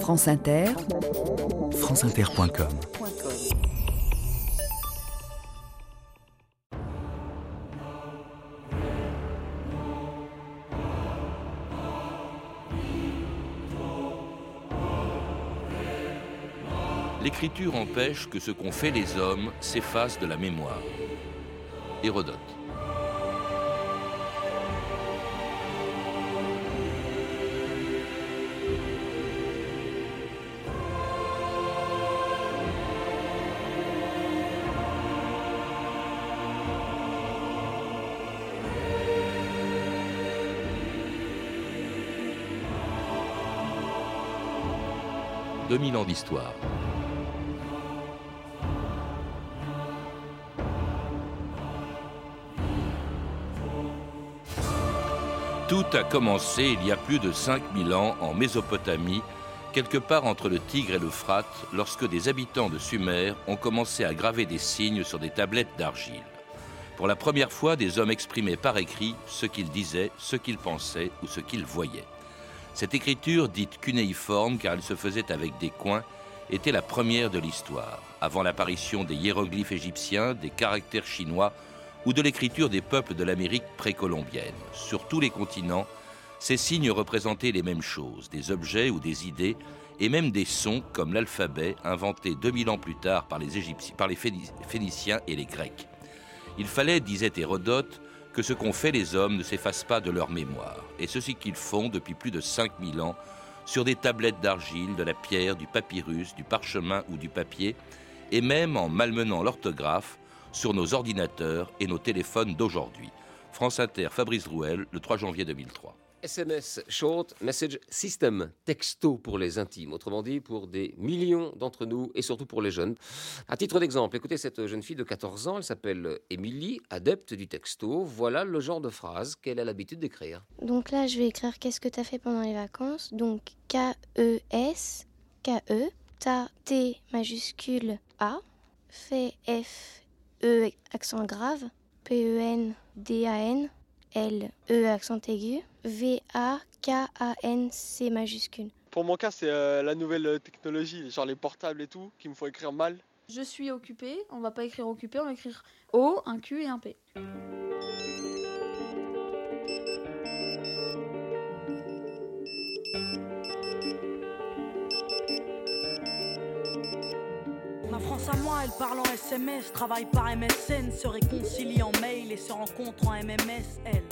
France Inter, franceinter.com L'écriture empêche que ce qu'ont fait les hommes s'efface de la mémoire. Hérodote. « 2000 ans d'histoire. Tout a commencé il y a plus de 5000 ans en Mésopotamie, quelque part entre le Tigre et l'Euphrate, lorsque des habitants de Sumer ont commencé à graver des signes sur des tablettes d'argile. Pour la première fois, des hommes exprimaient par écrit ce qu'ils disaient, ce qu'ils pensaient ou ce qu'ils voyaient. Cette écriture, dite cunéiforme car elle se faisait avec des coins, était la première de l'histoire, avant l'apparition des hiéroglyphes égyptiens, des caractères chinois ou de l'écriture des peuples de l'Amérique précolombienne. Sur tous les continents, ces signes représentaient les mêmes choses, des objets ou des idées, et même des sons comme l'alphabet inventé 2000 ans plus tard par les, Égyptiens, par les Phéniciens et les Grecs. Il fallait, disait Hérodote, que ce qu'ont fait les hommes ne s'efface pas de leur mémoire, et ceci qu'ils font depuis plus de 5000 ans sur des tablettes d'argile, de la pierre, du papyrus, du parchemin ou du papier, et même en malmenant l'orthographe, sur nos ordinateurs et nos téléphones d'aujourd'hui. France Inter, Fabrice Rouel, le 3 janvier 2003. SMS, Short Message System, texto pour les intimes, autrement dit pour des millions d'entre nous et surtout pour les jeunes. À titre d'exemple, écoutez cette jeune fille de 14 ans, elle s'appelle Émilie, adepte du texto. Voilà le genre de phrase qu'elle a l'habitude d'écrire. Donc là, je vais écrire qu'est-ce que tu as fait pendant les vacances? Donc K-E-S, K-E, ta T majuscule A, fait F E accent grave, P-E-N-D-A-N, L, E accent aigu, V-A-K-A-N-C majuscule. Pour mon cas, c'est euh, la nouvelle technologie, genre les portables et tout, qui me font écrire mal. Je suis occupé, on va pas écrire occupé, on va écrire O, un Q et un P. moi, elle parle en SMS, travaille par MSN, se réconcilie en mail et se rencontre en MMS, elle.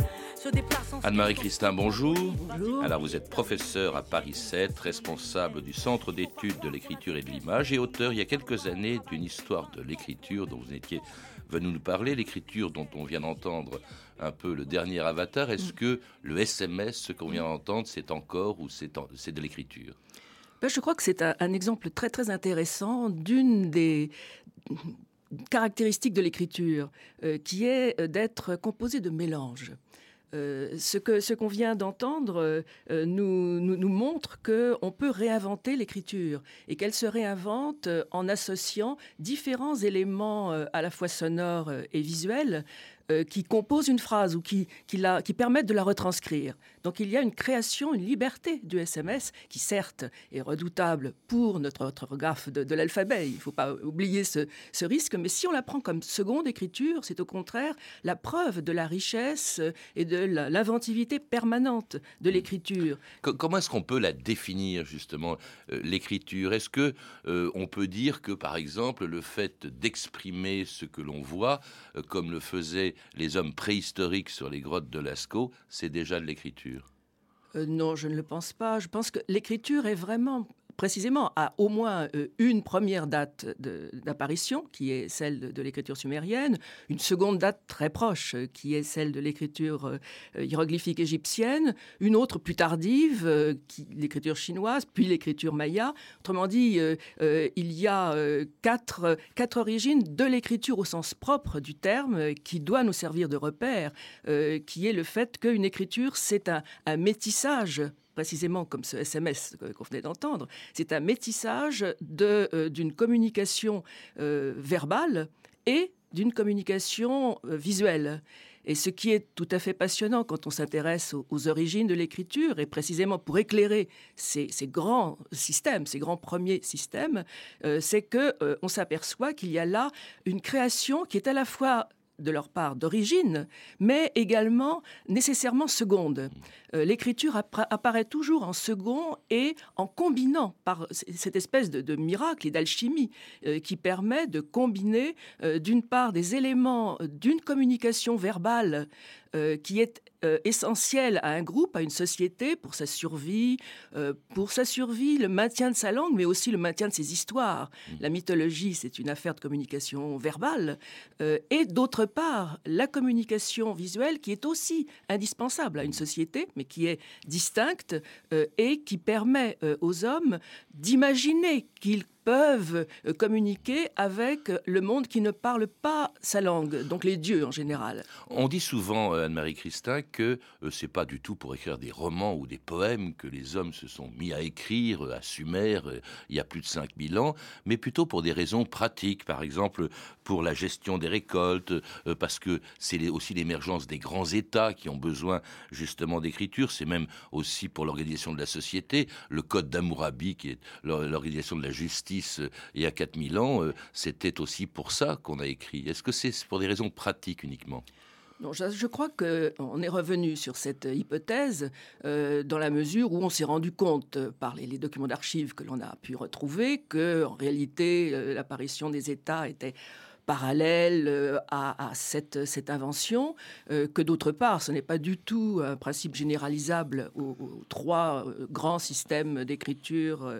Anne-Marie Christin, bonjour. bonjour. Alors vous êtes professeur à Paris 7, responsable du Centre d'études de l'écriture et de l'image et auteur il y a quelques années d'une histoire de l'écriture dont vous étiez venu nous parler, l'écriture dont on vient d'entendre un peu le dernier avatar. Est-ce mm. que le SMS, ce qu'on vient d'entendre, c'est encore ou c'est de l'écriture? Je crois que c'est un, exemple très très intéressant d'une des caractéristiques de l'écriture, euh, qui est d'être composée de mélanges. Euh, ce que ce qu'on vient d'entendre euh, nous, nous, nous, montre qu'on peut réinventer l'écriture et qu'elle se réinvente en associant différents éléments à la fois sonores et visuels euh, qui composent une phrase ou qui, qui, la, qui permettent de la retranscrire. Donc il y a une création, une liberté du SMS qui certes est redoutable pour notre orthographe de, l'alphabet. Il ne faut pas oublier ce, ce, risque, mais si on la prend comme seconde écriture, c'est au contraire la preuve de la richesse et de l'inventivité permanente de l'écriture. Comment est-ce qu'on peut la définir justement euh, l'écriture? Est-ce que euh, on peut dire que par exemple le fait d'exprimer ce que l'on voit, comme le faisait les hommes préhistoriques sur les grottes de Lascaux, c'est déjà de l'écriture euh, Non, je ne le pense pas. Je pense que l'écriture est vraiment précisément à au moins euh, une première date d'apparition, qui est celle de, l'écriture sumérienne, une seconde date très proche, euh, qui est celle de l'écriture euh, hiéroglyphique égyptienne, une autre plus tardive, l'écriture chinoise, puis l'écriture maya. Autrement dit, il y a quatre, origines de l'écriture au sens propre du terme, qui doit nous servir de repère, qui est le fait qu'une écriture, c'est un métissage précisément comme ce SMS qu'on venait d'entendre, c'est un métissage euh, d'une communication euh, verbale et d'une communication euh, visuelle. Et ce qui est tout à fait passionnant quand on s'intéresse aux, origines de l'écriture, et précisément pour éclairer ces, grands systèmes, ces grands premiers systèmes, c'est que euh, on s'aperçoit qu'il y a là une création qui est à la fois de leur part d'origine, mais également nécessairement seconde. Euh, l'écriture apparaît toujours en second et en combinant par cette espèce de, miracle et d'alchimie euh, qui permet de combiner euh, d'une part des éléments d'une communication verbale qui est essentielle à un groupe, à une société, pour sa survie, pour sa survie, le maintien de sa langue, mais aussi le maintien de ses histoires. Mmh. La mythologie, c'est une affaire de communication verbale, et d'autre part, la communication visuelle qui est aussi indispensable à une société, mais qui est distincte euh, et qui permet euh, aux hommes d'imaginer qu'ils peuvent euh, communiquer avec le monde qui ne parle pas sa langue, donc les dieux en général. On dit souvent, euh, Anne-Marie Christin, que euh, c'est pas du tout pour écrire des romans ou des poèmes que les hommes se sont mis à écrire à Sumer il y a plus de 5000 ans, mais plutôt pour des raisons pratiques, par exemple pour la gestion des récoltes, parce que c'est aussi l'émergence des grands États qui ont besoin justement d'écriture, c'est même aussi pour l'organisation de la société, le code d'Amourabi qui est l'organisation de la justice euh, il y a 4000 ans, euh, c'était aussi pour ça qu'on a écrit. Est-ce que c'est pour des raisons pratiques uniquement? Non, je, crois qu'on est revenu sur cette hypothèse euh, dans la mesure où on s'est rendu compte par les, documents d'archives que l'on a pu retrouver que en réalité l'apparition des États était parallèle à, cette, invention, que d'autre part, ce n'est pas du tout un principe généralisable aux, trois grands systèmes d'écriture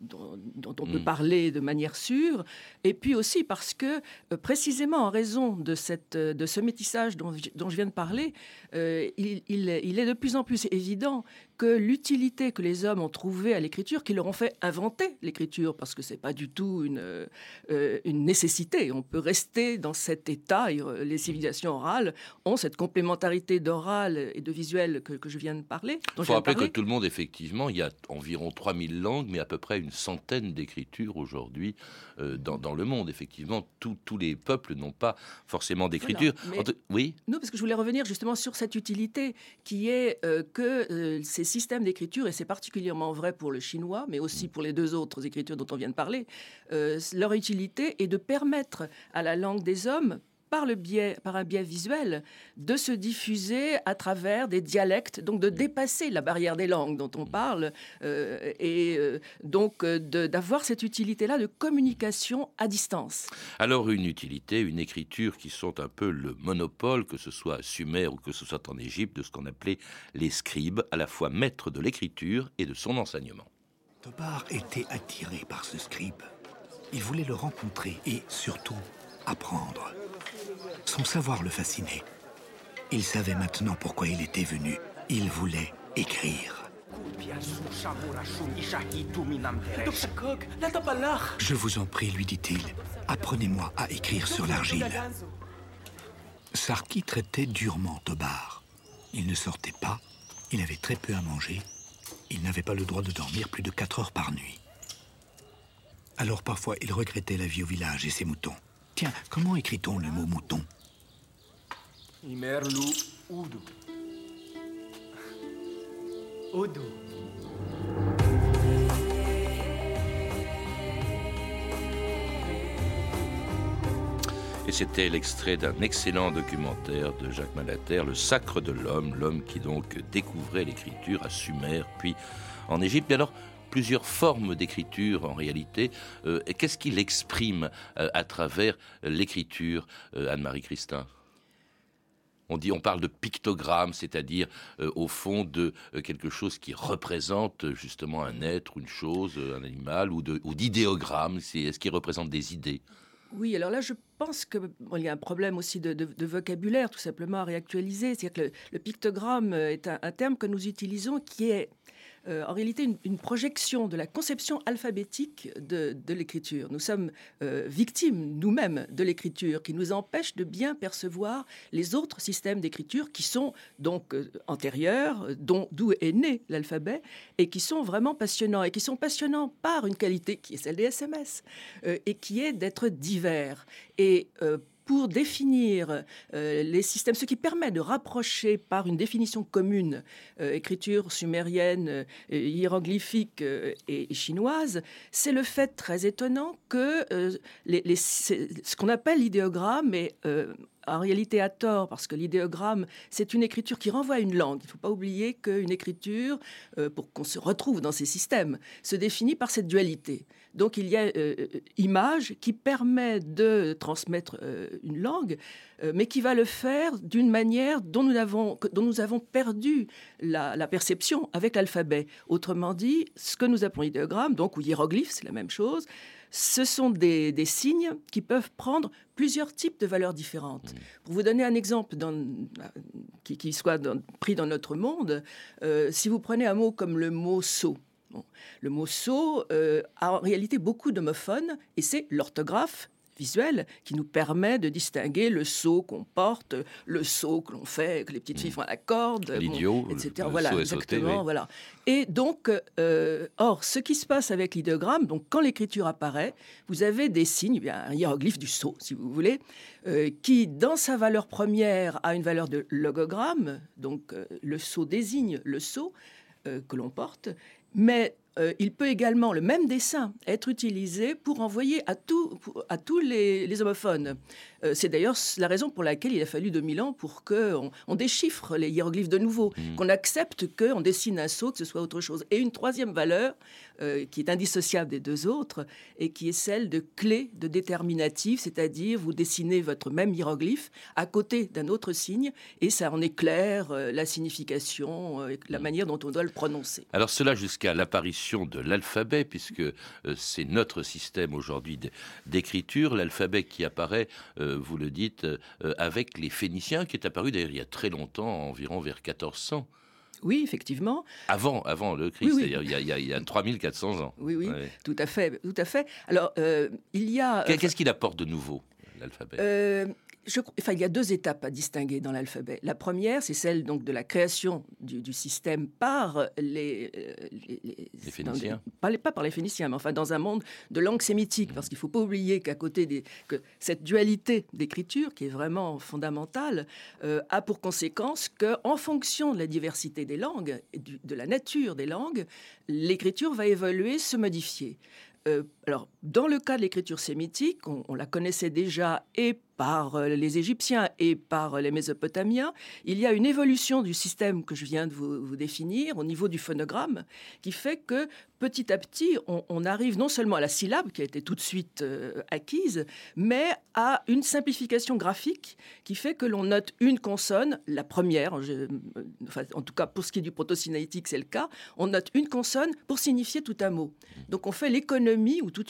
dont, on peut hmm. parler de manière sûre, et puis aussi parce que, euh, précisément en raison de, cette, de ce métissage dont, dont je viens de parler, euh, il, il, est de plus en plus évident que l'utilité que les hommes ont trouvée à l'écriture, qui leur ont fait inventer l'écriture, parce que c'est pas du tout une, euh, une nécessité. On peut rester dans cet état. Euh, les civilisations orales ont cette complémentarité d'oral et de visuel que, que, je viens de parler. Il faut rappeler que tout le monde, effectivement, il y a environ 3000 langues, mais à peu près une centaine d'écritures aujourd'hui euh, dans, dans, le monde. Effectivement, tous les peuples n'ont pas forcément d'écriture. Oui? Non, parce que je voulais revenir justement sur cette utilité qui est que ces systèmes d'écriture, et c'est particulièrement vrai pour le chinois, mais aussi pour les deux autres écritures dont on vient de parler, euh, leur utilité est de permettre à la langue des hommes, par, le biais, par un biais visuel, de se diffuser à travers des dialectes, donc de dépasser la barrière des langues dont on parle, euh, et euh, donc euh, d'avoir cette utilité-là de communication à distance. Alors une utilité, une écriture qui sont un peu le monopole, que ce soit à Sumer ou que ce soit en Égypte, de ce qu'on appelait les scribes, à la fois maîtres de l'écriture et de son enseignement. Tobar était attiré par ce scribe. Il voulait le rencontrer et surtout apprendre. Son savoir le fascinait. Il savait maintenant pourquoi il était venu. Il voulait écrire. Je vous en prie, lui dit-il, apprenez-moi à écrire sur l'argile. Sarki traitait durement Tobar. Il ne sortait pas, il avait très peu à manger, il n'avait pas le droit de dormir plus de quatre heures par nuit. Alors parfois il regrettait la vie au village et ses moutons. Tiens, comment écrit-on le mot mouton Imerlu. Et c'était l'extrait d'un excellent documentaire de Jacques Malater, Le Sacre de l'homme, l'homme qui donc découvrait l'écriture à Sumer, puis en Égypte. Et alors, plusieurs formes d'écriture en réalité. Euh, Qu'est-ce qu'il exprime euh, à travers l'écriture, euh, Anne-Marie Christin? On dit, on parle de pictogramme, c'est-à-dire au fond de quelque chose qui représente justement un être, une chose, un animal, ou d'idéogramme. C'est est-ce qui représente des idées? Oui, alors là, je pense qu'il y a un problème aussi de, vocabulaire, tout simplement, à réactualiser. C'est-à-dire que le, pictogramme est un, terme que nous utilisons qui est euh, en réalité une, projection de la conception alphabétique de, l'écriture. Nous sommes euh, victimes nous-mêmes de l'écriture qui nous empêche de bien percevoir les autres systèmes d'écriture qui sont donc euh, antérieurs, d'où est né l'alphabet, et qui sont vraiment passionnants, et qui sont passionnants par une qualité qui est celle des SMS, et qui est d'être divers. Et pour définir euh, les systèmes, ce qui permet de rapprocher par une définition commune euh, écriture sumérienne, euh, hiéroglyphique et, chinoise, c'est le fait très étonnant que ce qu'on appelle l'idéogramme est en réalité à tort, parce que l'idéogramme, c'est une écriture qui renvoie à une langue. Il ne faut pas oublier qu'une écriture, pour qu'on se retrouve dans ces systèmes, se définit par cette dualité. Donc il y a euh, image qui permet de transmettre euh, une langue, euh, mais qui va le faire d'une manière dont nous avons, dont nous avons perdu la, perception avec l'alphabet. Autrement dit, ce que nous appelons idéogramme, donc ou hiéroglyphe, c'est la même chose, ce sont des, signes qui peuvent prendre plusieurs types de valeurs différentes. Mmh. Pour vous donner un exemple qui, soit pris dans notre monde, si vous prenez un mot comme le mot le mot saut euh, a en réalité beaucoup d'homophones et c'est l'orthographe visuelle qui nous permet de distinguer le saut qu'on porte, le saut que l'on fait, que les petites filles font à la corde, l'idiot, etc. voilà, exactement. Voilà. Et donc, euh, or, ce qui se passe avec l'idéogramme, donc quand l'écriture apparaît, vous avez des signes, un hiéroglyphe du saut, si vous voulez, euh, qui, dans sa valeur première, a une valeur de logogramme. Donc, le saut désigne le saut que l'on porte, mais euh, il peut également, le même dessin, être utilisé pour envoyer à, à tous les, homophones. Euh, c'est d'ailleurs la raison pour laquelle il a fallu 2000 ans pour qu'on on déchiffre les hiéroglyphes de nouveau, mmh. qu'on accepte qu'on dessine un saut, que ce soit autre chose. Et une troisième valeur, euh, qui est indissociable des deux autres, et qui est celle de clé de déterminatif, c'est-à-dire vous dessinez votre même hiéroglyphe à côté d'un autre signe, et ça en éclaire la signification, la mmh. manière dont on doit le prononcer. Alors cela jusqu'à l'apparition de l'alphabet, puisque euh, c'est notre système aujourd'hui d'écriture, l'alphabet qui apparaît, euh, vous le dites, euh, avec les Phéniciens, qui est apparu d'ailleurs il y a très longtemps, environ vers 1400. Oui, effectivement. Avant, avant le Christ, c'est-à-dire il, il, y a 3400 ans. Oui, oui, tout à fait, tout à fait. Alors, il y a... Qu'est-ce qu'il apporte de nouveau, l'alphabet? Enfin, il y a deux étapes à distinguer dans l'alphabet. La première, c'est celle donc de la création du, système par les, euh, les, Phéniciens. pas, par les Phéniciens, mais enfin dans un monde de langue sémitique, parce qu'il ne faut pas oublier qu'à côté des, que cette dualité d'écriture, qui est vraiment fondamentale, euh, a pour conséquence qu'en fonction de la diversité des langues, de la nature des langues, l'écriture va évoluer, se modifier. Euh, alors, dans le cas de l'écriture sémitique, on, on, la connaissait déjà et par euh, les Égyptiens et par euh, les Mésopotamiens, il y a une évolution du système que je viens de vous, définir au niveau du phonogramme qui fait que petit à petit, on, arrive non seulement à la syllabe qui a été tout de suite euh, acquise, mais à une simplification graphique qui fait que l'on note une consonne, la première, en tout cas pour ce qui est du proto-sinaïtique, c'est le cas, on note une consonne pour signifier tout un mot. Donc on fait l'économie, ou tout,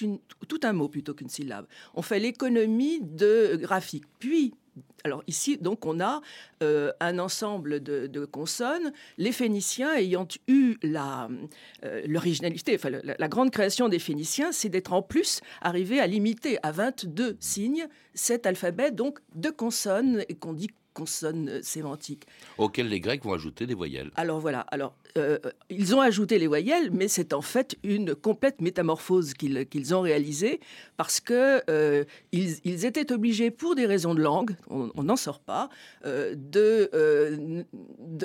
un mot plutôt qu'une syllabe, on fait l'économie de puis, alors ici, donc, on a euh, un ensemble de, consonnes. Les Phéniciens ayant eu la euh, l'originalité, enfin la, grande création des Phéniciens, c'est d'être en plus arrivé à limiter à 22 signes cet alphabet, donc de consonnes, et qu'on dit consonnes sémantiques. Auxquelles les Grecs vont ajouter des voyelles. Alors voilà, alors euh, ils ont ajouté les voyelles, mais c'est en fait une complète métamorphose qu'ils ont réalisée parce que euh, ils, étaient obligés, pour des raisons de langue, on n'en sort pas, euh, de,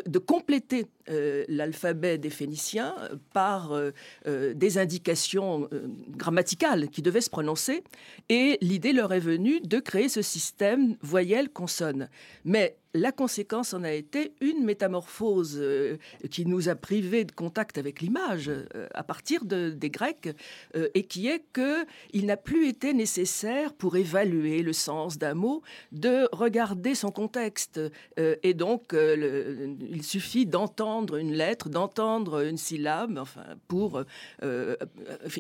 de, compléter l'alphabet des Phéniciens par des indications grammaticales qui devaient se prononcer. Et l'idée leur est venue de créer ce système voyelle-consonne. Mais la conséquence en a été une métamorphose euh, qui nous a privés de contact avec l'image euh, à partir des Grecs euh, et qui est que il n'a plus été nécessaire pour évaluer le sens d'un mot de regarder son contexte et donc il suffit d'entendre une lettre, d'entendre une syllabe, enfin pour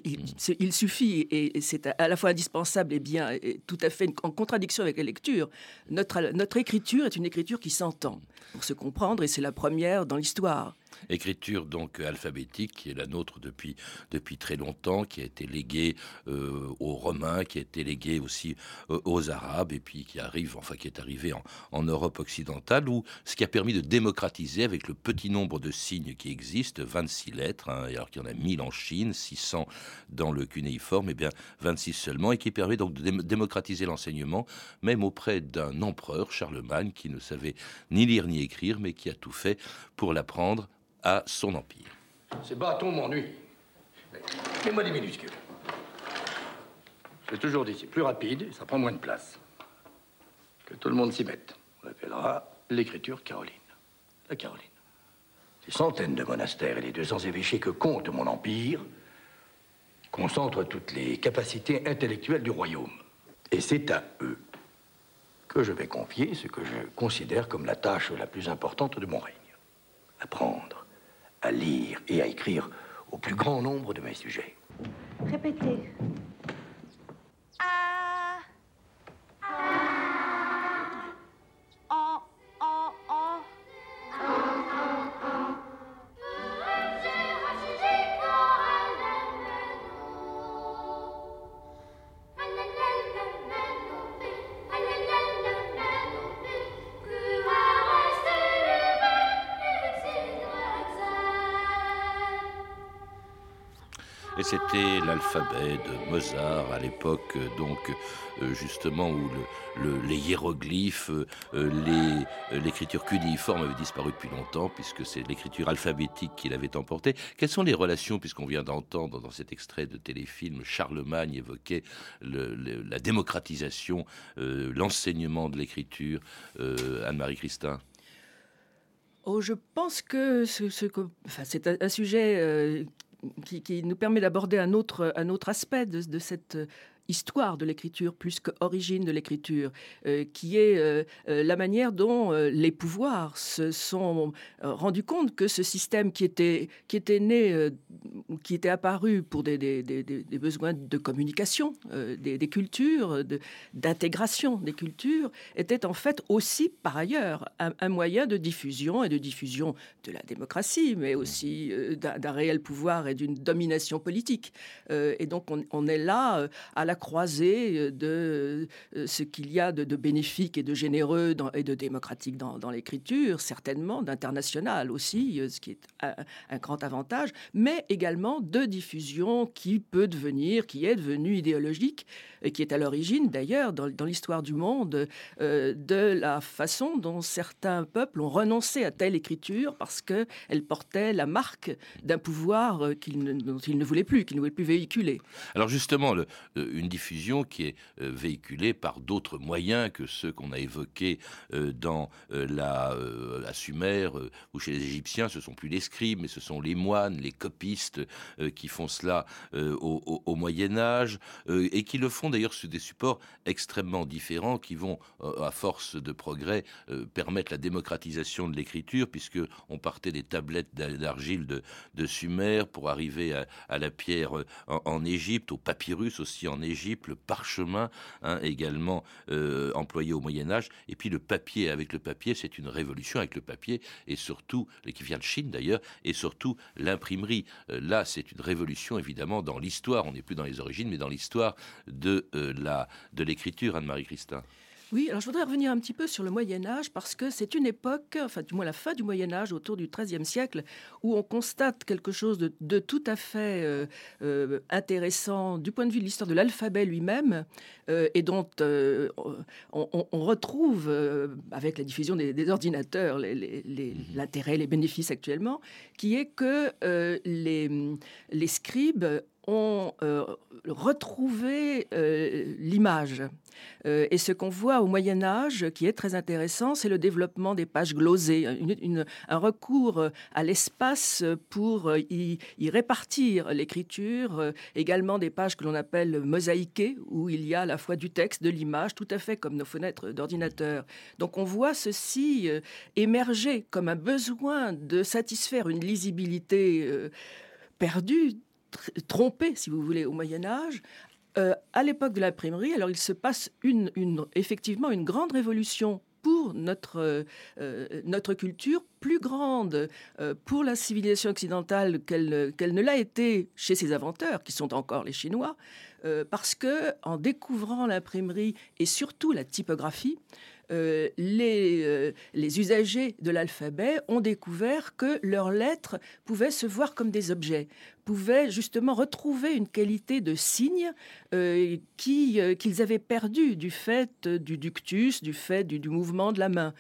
il, suffit et c'est à la fois indispensable et bien et tout à fait en contradiction avec la lecture. Notre notre écriture est une qui s'entend pour se comprendre, et c'est la première dans l'histoire. Écriture donc alphabétique qui est la nôtre depuis, depuis très longtemps, qui a été léguée euh, aux Romains, qui a été léguée aussi euh, aux Arabes et puis qui arrive, enfin qui est arrivée en, en, Europe occidentale, où ce qui a permis de démocratiser avec le petit nombre de signes qui existent, 26 lettres, hein, alors qu'il y en a 1000 en Chine, 600 dans le cunéiforme, et eh bien 26 seulement, et qui permet donc de démocratiser l'enseignement, même auprès d'un empereur, Charlemagne, qui ne savait ni lire ni écrire, mais qui a tout fait pour l'apprendre à son empire. Ces bâtons m'ennuient. Mets-moi des minuscules. J'ai toujours dit, c'est plus rapide ça prend moins de place. Que tout le monde s'y mette. On l'appellera l'écriture caroline. La Caroline. Ces centaines de monastères et les 200 évêchés que compte mon empire concentrent toutes les capacités intellectuelles du royaume. Et c'est à eux que je vais confier ce que je considère comme la tâche la plus importante de mon règne. Apprendre lire et à écrire au plus grand nombre de mes sujets. Répétez. C'était l'alphabet de Mozart à l'époque, donc euh, justement où les hiéroglyphes, euh, l'écriture cunéiforme avait disparu depuis longtemps, puisque c'est l'écriture alphabétique qui l'avait emporté. Quelles sont les relations, puisqu'on vient d'entendre dans cet extrait de téléfilm, Charlemagne évoquait la démocratisation, euh, l'enseignement de l'écriture, Anne-Marie Christin? Oh, je pense que c'est un, sujet qui, nous permet d'aborder un autre, un autre aspect de cette histoire de l'écriture plus qu'origine de l'écriture, euh, qui est euh, euh, la manière dont les pouvoirs se sont rendus compte que ce système qui était, qui était né, qui était apparu pour des, besoins de communication, des, cultures, d'intégration des cultures, était en fait aussi, par ailleurs, un, moyen de diffusion et de diffusion de la démocratie, mais aussi d'un réel pouvoir et d'une domination politique. et donc on, on est là à la la croisée euh, de euh, ce qu'il y a de, bénéfique et de généreux et de démocratique dans, l'écriture, certainement, d'international aussi, euh, ce qui est un, grand avantage, mais également de diffusion qui peut devenir, qui est devenue idéologique, et qui est à l'origine d'ailleurs dans, l'histoire du monde de la façon dont certains peuples ont renoncé à telle écriture parce qu'elle portait la marque d'un pouvoir dont ils ne voulaient plus, qu'ils ne voulaient plus véhiculer. Alors justement, une diffusion qui est euh, véhiculée par d'autres moyens que ceux qu'on a évoqués euh, dans euh, la, la, Sumer ou chez les Égyptiens. Ce sont plus les scribes, mais ce sont les moines, les copistes qui font cela au, Moyen Âge et qui le font d'ailleurs sur des supports extrêmement différents qui vont, à force de progrès, permettre la démocratisation de l'écriture, puisque on partait des tablettes d'argile de, de, Sumer pour arriver à, la pierre en Égypte, au papyrus aussi en Égypte Le parchemin hein, également euh, employé au Moyen Âge, et puis le papier. Avec le papier, c'est une révolution avec le papier, et surtout, qui vient de Chine d'ailleurs, et surtout l'imprimerie. Euh, là, c'est une révolution évidemment dans l'histoire. On n'est plus dans les origines, mais dans l'histoire de euh, la de l'écriture, Anne-Marie Christin. Oui, alors je voudrais revenir un petit peu sur le Moyen Âge parce que c'est une époque, enfin du moins la fin du Moyen Âge, autour du XIIIe siècle, où on constate quelque chose de, tout à fait euh, euh, intéressant du point de vue de l'histoire de l'alphabet lui-même euh, et dont on, retrouve, avec la diffusion des, ordinateurs, mhm. l'intérêt, les, bénéfices actuellement, qui est que les, les scribes ont euh, retrouvé euh, l'image. Euh, et ce qu'on voit au Moyen Âge, qui est très intéressant, c'est le développement des pages glosées, un recours à l'espace pour y, répartir l'écriture, également des pages que l'on appelle mosaïquées, où il y a à la fois du texte, de l'image, tout à fait comme nos fenêtres d'ordinateur. Donc on voit ceci émerger comme un besoin de satisfaire une lisibilité perdue trompé, si vous voulez, au Moyen Âge. Euh, à l'époque de l'imprimerie, alors il se passe une, effectivement une grande révolution pour notre, euh, notre culture plus grande euh, pour la civilisation occidentale qu'elle ne l'a été chez ses inventeurs, qui sont encore les Chinois, euh, parce que en découvrant l'imprimerie et surtout la typographie, euh, les, euh, les, usagers de l'alphabet ont découvert que leurs lettres pouvaient se voir comme des objets, pouvaient justement retrouver une qualité de signe euh, qu'ils avaient perdu du fait du ductus, du fait du mouvement de la main.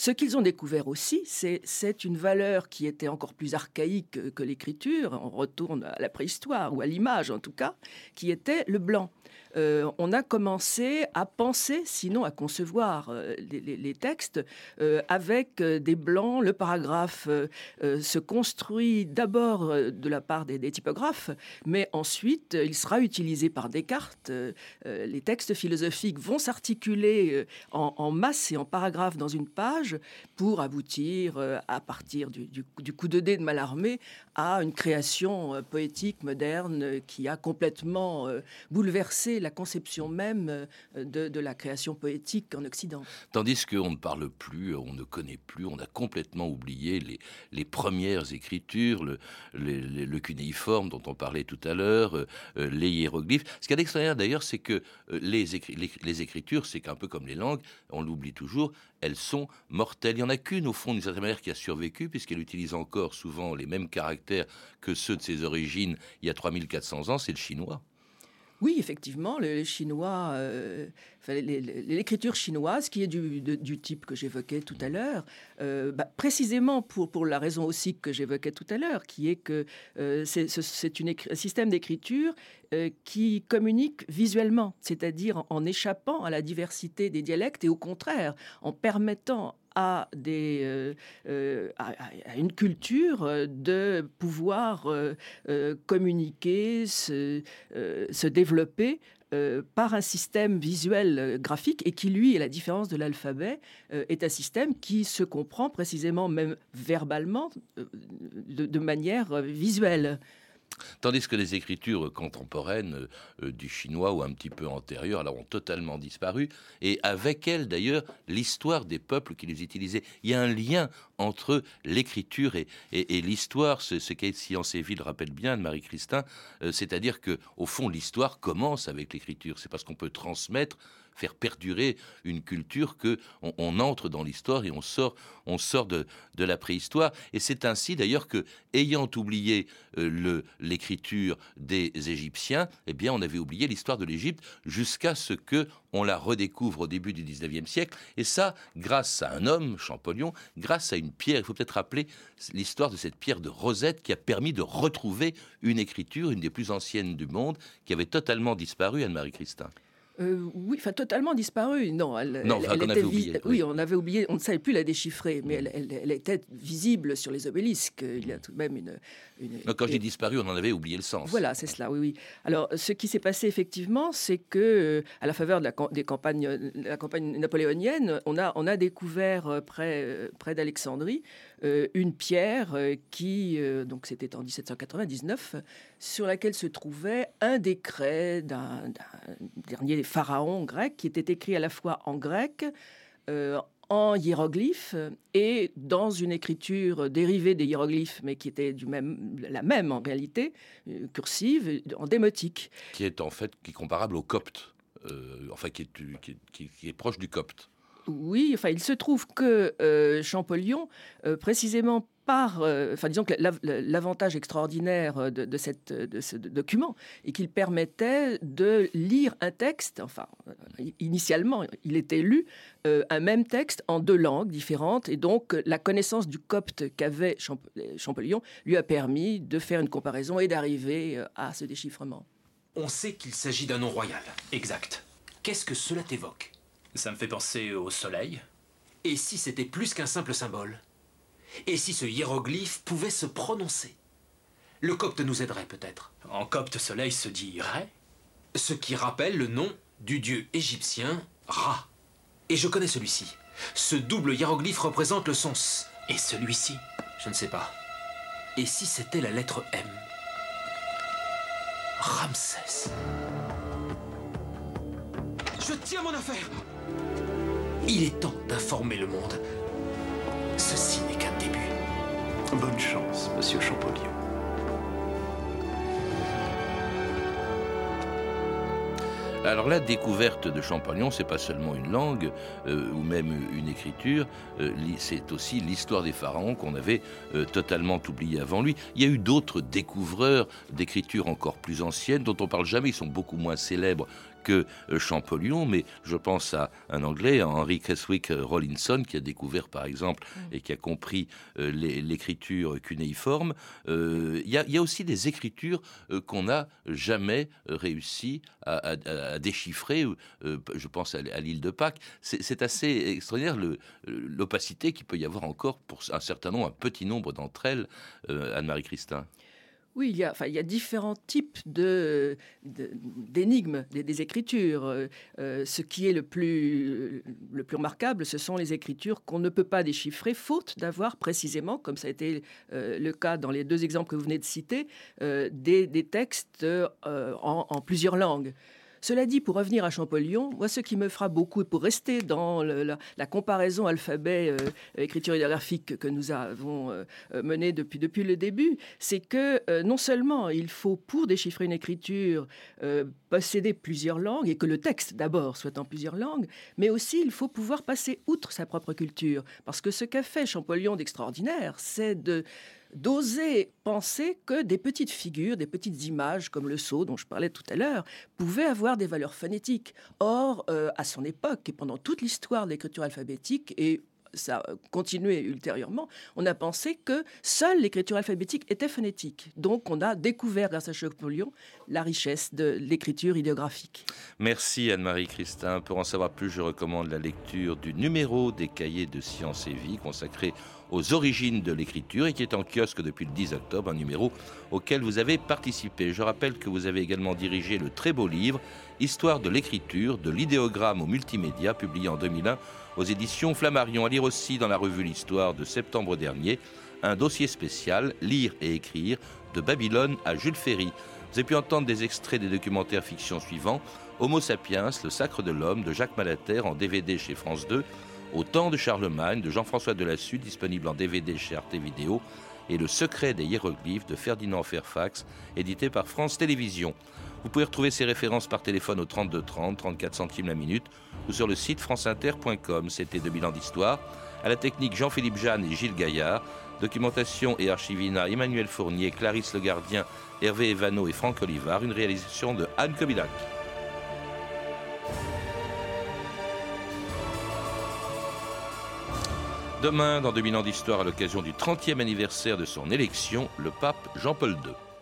Ce qu'ils ont découvert aussi, c'est une valeur qui était encore plus archaïque que l'écriture, on retourne à la préhistoire, ou à l'image en tout cas, qui était le blanc. Euh, on a commencé à penser, sinon à concevoir euh, les, textes euh, avec des blancs. Le paragraphe se construit d'abord de la part des, typographes, mais ensuite il sera utilisé par Descartes. les textes philosophiques vont s'articuler en, masse et en paragraphes dans une page pour aboutir, à partir du, coup de dé de Mallarmé, à une création poétique moderne qui a complètement bouleversé la conception même euh, de, la création poétique en Occident. Tandis qu'on ne parle plus, on ne connaît plus, on a complètement oublié les, premières écritures, le, le, cunéiforme dont on parlait tout à l'heure, euh, euh, les hiéroglyphes. Ce qui est extraordinaire d'ailleurs, c'est que les, les, écritures, c'est qu'un peu comme les langues, on l'oublie toujours, elles sont Il n'y en a qu'une, au fond, d'une certaine manière, qui a survécu, puisqu'elle utilise encore souvent les mêmes caractères que ceux de ses origines il y a 3400 ans, c'est le chinois. Oui, effectivement, les Chinois, euh, l'écriture chinoise, qui est du, type que j'évoquais tout à l'heure, euh, bah, précisément pour, la raison aussi que j'évoquais tout à l'heure, qui est que euh, c'est un système d'écriture qui communique visuellement, c'est-à-dire en échappant à la diversité des dialectes et au contraire, en permettant à, euh, euh, une culture de pouvoir euh, communiquer, se, se développer par un système visuel graphique et qui, lui, à la différence de l'alphabet, est un système qui se comprend précisément, même verbalement, de manière visuelle. Tandis que les écritures contemporaines euh, euh, du chinois ou un petit peu antérieures ont totalement disparu, et avec elles d'ailleurs l'histoire des peuples qui les utilisaient. Il y a un lien entre l'écriture et, l'histoire, ce, ce Science et Ville rappelle bien de Marie-Christin, euh, c'est-à-dire que au fond l'histoire commence avec l'écriture. C'est parce qu'on peut transmettre faire perdurer une culture que on, entre dans l'histoire et on sort, on sort de, de la préhistoire. Et c'est ainsi d'ailleurs que, ayant oublié euh, l'écriture des Égyptiens, eh bien, on avait oublié l'histoire de l'Égypte jusqu'à ce que on la redécouvre au début du 19e siècle. Et ça, grâce à un homme, Champollion, grâce à une pierre. Il faut peut-être rappeler l'histoire de cette pierre de Rosette qui a permis de retrouver une écriture, une des plus anciennes du monde, qui avait totalement disparu, Anne-Marie Christin. Euh, oui, enfin totalement disparue. Non, elle, non, elle, était oublié, oui. on avait oublié, on ne savait plus la déchiffrer, mais mm. elle, était visible sur les obélisques. Il y a tout de même une. quand j'ai disparu, on en avait oublié le sens. Voilà, c'est cela. Oui, oui. Alors, ce qui s'est passé effectivement, c'est que euh, à la faveur de la, des campagnes, la campagne napoléonienne, on a, on a découvert euh, près, près d'Alexandrie une pierre qui, donc c'était en 1799, sur laquelle se trouvait un décret d'un dernier pharaon grec qui était écrit à la fois en grec, euh, en hiéroglyphes et dans une écriture dérivée des hiéroglyphes, mais qui était du même, la même en réalité, euh, cursive, en démotique. Qui est en fait qui comparable au copte, euh, enfin qui est, qui est proche du copte. Oui, enfin, il se trouve que euh, Champollion, euh, précisément par, euh, disons que l'avantage extraordinaire de, de ce document est qu'il permettait de lire un texte, enfin, initialement, il était lu, un même texte en deux langues différentes, et donc la connaissance du copte qu'avait Champollion lui a permis de faire une comparaison et d'arriver à ce déchiffrement. On sait qu'il s'agit d'un nom royal, exact. Qu'est-ce que cela t'évoque? Ça me fait penser au soleil. Et si c'était plus qu'un simple symbole? Et si ce hiéroglyphe pouvait se prononcer? Le copte nous aiderait peut-être. En copte, soleil se dit Ré Ce qui rappelle le nom du dieu égyptien Ra. Et je connais celui-ci. Ce double hiéroglyphe représente le son S. Et celui-ci? Je ne sais pas. Et si c'était la lettre M? Ramsès. Je tiens mon affaire il est temps d'informer le monde. Ceci n'est qu'un début. Bonne chance, monsieur Champollion. Alors la découverte de Champollion, c'est pas seulement une langue euh, ou même une écriture, euh, c'est aussi l'histoire des pharaons qu'on avait euh, totalement oublié avant lui. Il y a eu d'autres découvreurs d'écriture encore plus anciennes dont on parle jamais, ils sont beaucoup moins célèbres que euh, Champollion, mais je pense à un Anglais, Henry Creswick Rollinson, qui a découvert par exemple et qui a compris euh, l'écriture cunéiforme. Euh, Il y, a, il y a aussi des écritures euh, qu'on n'a jamais euh, réussi à, à- à déchiffrer. euh, je pense à, à l'île de Pâques. C'est assez extraordinaire l'opacité qu'il peut y avoir encore pour un certain nombre, un petit nombre d'entre elles, euh, Anne-Marie Christin. Oui, il y a, enfin, il y a différents types de, d'énigmes, des, écritures. Euh, euh, ce qui est le plus, le plus remarquable, ce sont les écritures qu'on ne peut pas déchiffrer, faute d'avoir précisément, comme ça a été euh, le cas dans les deux exemples que vous venez de citer, des, textes en plusieurs langues. Cela dit, pour revenir à Champollion, moi, ce qui me fera beaucoup, et pour rester dans la, comparaison alphabet, euh, écriture idéographique que nous avons euh, euh, menée depuis, le début, c'est que non seulement il faut, pour déchiffrer une écriture, posséder plusieurs langues, et que le texte d'abord soit en plusieurs langues, mais aussi il faut pouvoir passer outre sa propre culture. Parce que ce qu'a fait Champollion d'extraordinaire, c'est de d'oser penser que des petites figures, des petites images comme le sceau dont je parlais tout à l'heure, pouvaient avoir des valeurs phonétiques. Or, euh, à son époque et pendant toute l'histoire de l'écriture alphabétique et ça a continué ultérieurement, on a pensé que seule l'écriture alphabétique était phonétique. Donc on a découvert grâce à Champollion la richesse de l'écriture idéographique. Merci Anne-Marie Christin. Pour en savoir plus, je recommande la lecture du numéro des cahiers de sciences et vie consacré aux origines de l'écriture et qui est en kiosque depuis le 10 octobre, un numéro auquel vous avez participé. Je rappelle que vous avez également dirigé le très beau livre Histoire de l'écriture, de l'idéogramme au multimédia, publié en 2001 aux éditions Flammarion. À lire aussi dans la revue L'Histoire de septembre dernier, un dossier spécial Lire et écrire de Babylone à Jules Ferry. Vous avez pu entendre des extraits des documentaires fiction suivants Homo sapiens, le sacre de l'homme de Jacques Malater en DVD chez France 2, Au temps de Charlemagne de Jean-François Delassus, disponible en DVD chez Arte Vidéo, et Le secret des hiéroglyphes de Ferdinand Fairfax, édité par France Télévisions. Vous pouvez retrouver ces références par téléphone au 32 30, 34 centimes la minute, ou sur le site franceinter.com. C'était 2000 ans d'histoire. À la technique Jean-Philippe Jeanne et Gilles Gaillard. Documentation et archivina Emmanuel Fournier, Clarisse Le Gardien, Hervé Evano et Franck Olivard. Une réalisation de Anne Kobilac. Demain, dans 2000 ans d'histoire, à l'occasion du 30e anniversaire de son élection, le pape Jean-Paul II.